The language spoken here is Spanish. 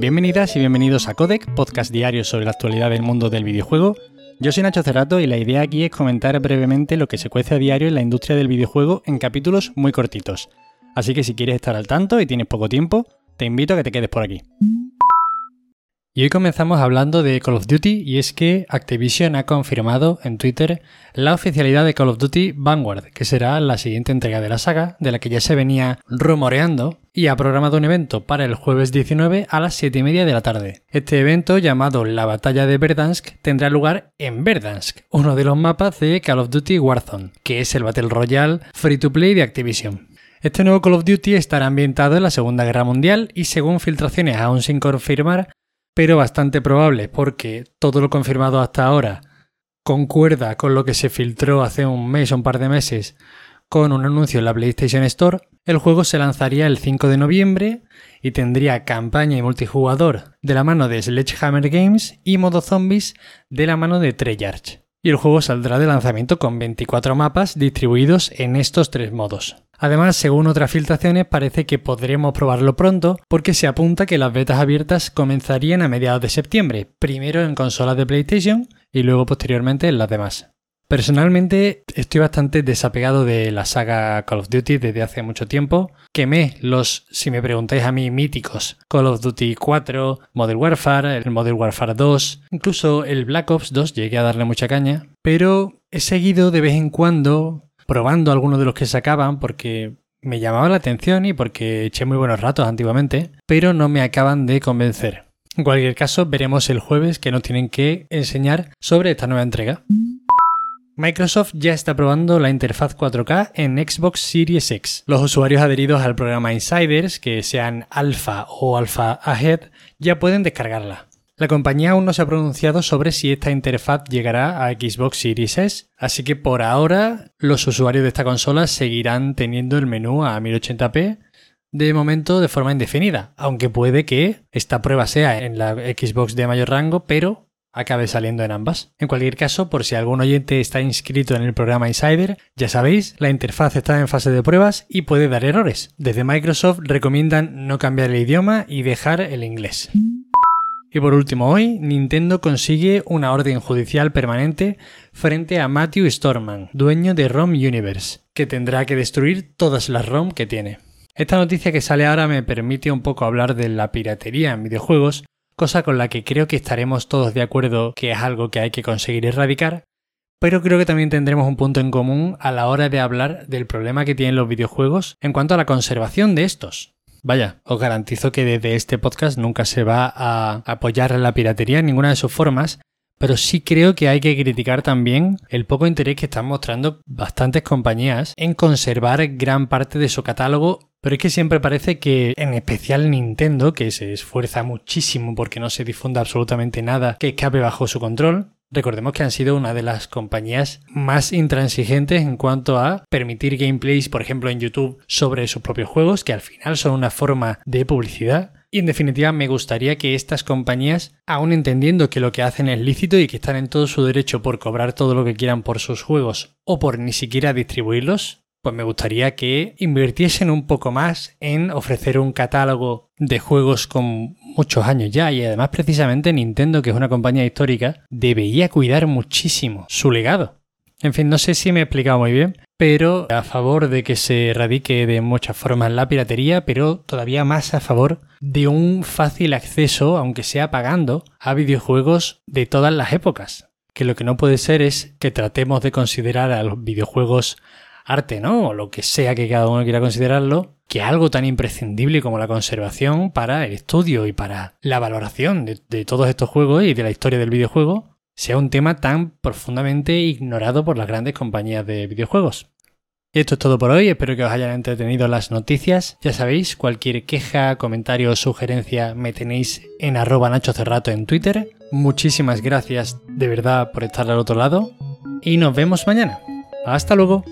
Bienvenidas y bienvenidos a Codec, podcast diario sobre la actualidad del mundo del videojuego. Yo soy Nacho Cerrato y la idea aquí es comentar brevemente lo que se cuece a diario en la industria del videojuego en capítulos muy cortitos. Así que si quieres estar al tanto y tienes poco tiempo, te invito a que te quedes por aquí. Y hoy comenzamos hablando de Call of Duty y es que Activision ha confirmado en Twitter la oficialidad de Call of Duty Vanguard, que será la siguiente entrega de la saga, de la que ya se venía rumoreando, y ha programado un evento para el jueves 19 a las 7 y media de la tarde. Este evento, llamado la Batalla de Verdansk, tendrá lugar en Verdansk, uno de los mapas de Call of Duty Warzone, que es el Battle Royale free to play de Activision. Este nuevo Call of Duty estará ambientado en la Segunda Guerra Mundial y según filtraciones aún sin confirmar, pero bastante probable porque todo lo confirmado hasta ahora concuerda con lo que se filtró hace un mes o un par de meses con un anuncio en la PlayStation Store. El juego se lanzaría el 5 de noviembre y tendría campaña y multijugador de la mano de Sledgehammer Games y modo zombies de la mano de Treyarch. Y el juego saldrá de lanzamiento con 24 mapas distribuidos en estos tres modos. Además, según otras filtraciones, parece que podremos probarlo pronto porque se apunta que las betas abiertas comenzarían a mediados de septiembre, primero en consolas de PlayStation y luego posteriormente en las demás. Personalmente estoy bastante desapegado de la saga Call of Duty desde hace mucho tiempo. Quemé los, si me preguntáis a mí, míticos Call of Duty 4, Modern Warfare, el Modern Warfare 2, incluso el Black Ops 2 llegué a darle mucha caña, pero he seguido de vez en cuando probando algunos de los que sacaban porque me llamaba la atención y porque eché muy buenos ratos antiguamente, pero no me acaban de convencer. En cualquier caso, veremos el jueves que nos tienen que enseñar sobre esta nueva entrega. Microsoft ya está probando la interfaz 4K en Xbox Series X. Los usuarios adheridos al programa Insiders, que sean Alpha o Alpha Ahead, ya pueden descargarla. La compañía aún no se ha pronunciado sobre si esta interfaz llegará a Xbox Series S, así que por ahora los usuarios de esta consola seguirán teniendo el menú a 1080p de momento de forma indefinida, aunque puede que esta prueba sea en la Xbox de mayor rango, pero acabe saliendo en ambas. En cualquier caso, por si algún oyente está inscrito en el programa Insider, ya sabéis, la interfaz está en fase de pruebas y puede dar errores. Desde Microsoft recomiendan no cambiar el idioma y dejar el inglés. Y por último, hoy Nintendo consigue una orden judicial permanente frente a Matthew Storman, dueño de ROM Universe, que tendrá que destruir todas las ROM que tiene. Esta noticia que sale ahora me permite un poco hablar de la piratería en videojuegos, cosa con la que creo que estaremos todos de acuerdo que es algo que hay que conseguir erradicar, pero creo que también tendremos un punto en común a la hora de hablar del problema que tienen los videojuegos en cuanto a la conservación de estos. Vaya, os garantizo que desde este podcast nunca se va a apoyar la piratería en ninguna de sus formas, pero sí creo que hay que criticar también el poco interés que están mostrando bastantes compañías en conservar gran parte de su catálogo pero es que siempre parece que, en especial Nintendo, que se esfuerza muchísimo porque no se difunda absolutamente nada que escape bajo su control, Recordemos que han sido una de las compañías más intransigentes en cuanto a permitir gameplays, por ejemplo, en YouTube sobre sus propios juegos, que al final son una forma de publicidad. Y en definitiva, me gustaría que estas compañías, aun entendiendo que lo que hacen es lícito y que están en todo su derecho por cobrar todo lo que quieran por sus juegos o por ni siquiera distribuirlos, pues me gustaría que invirtiesen un poco más en ofrecer un catálogo de juegos con muchos años ya y además precisamente Nintendo, que es una compañía histórica, debería cuidar muchísimo su legado. En fin, no sé si me he explicado muy bien, pero a favor de que se erradique de muchas formas la piratería, pero todavía más a favor de un fácil acceso, aunque sea pagando, a videojuegos de todas las épocas. Que lo que no puede ser es que tratemos de considerar a los videojuegos arte, ¿no? O lo que sea que cada uno quiera considerarlo, que algo tan imprescindible como la conservación para el estudio y para la valoración de, todos estos juegos y de la historia del videojuego sea un tema tan profundamente ignorado por las grandes compañías de videojuegos. Esto es todo por hoy, espero que os hayan entretenido las noticias. Ya sabéis, cualquier queja, comentario o sugerencia me tenéis en arroba Nacho Cerrato en Twitter. Muchísimas gracias de verdad por estar al otro lado y nos vemos mañana. Hasta luego.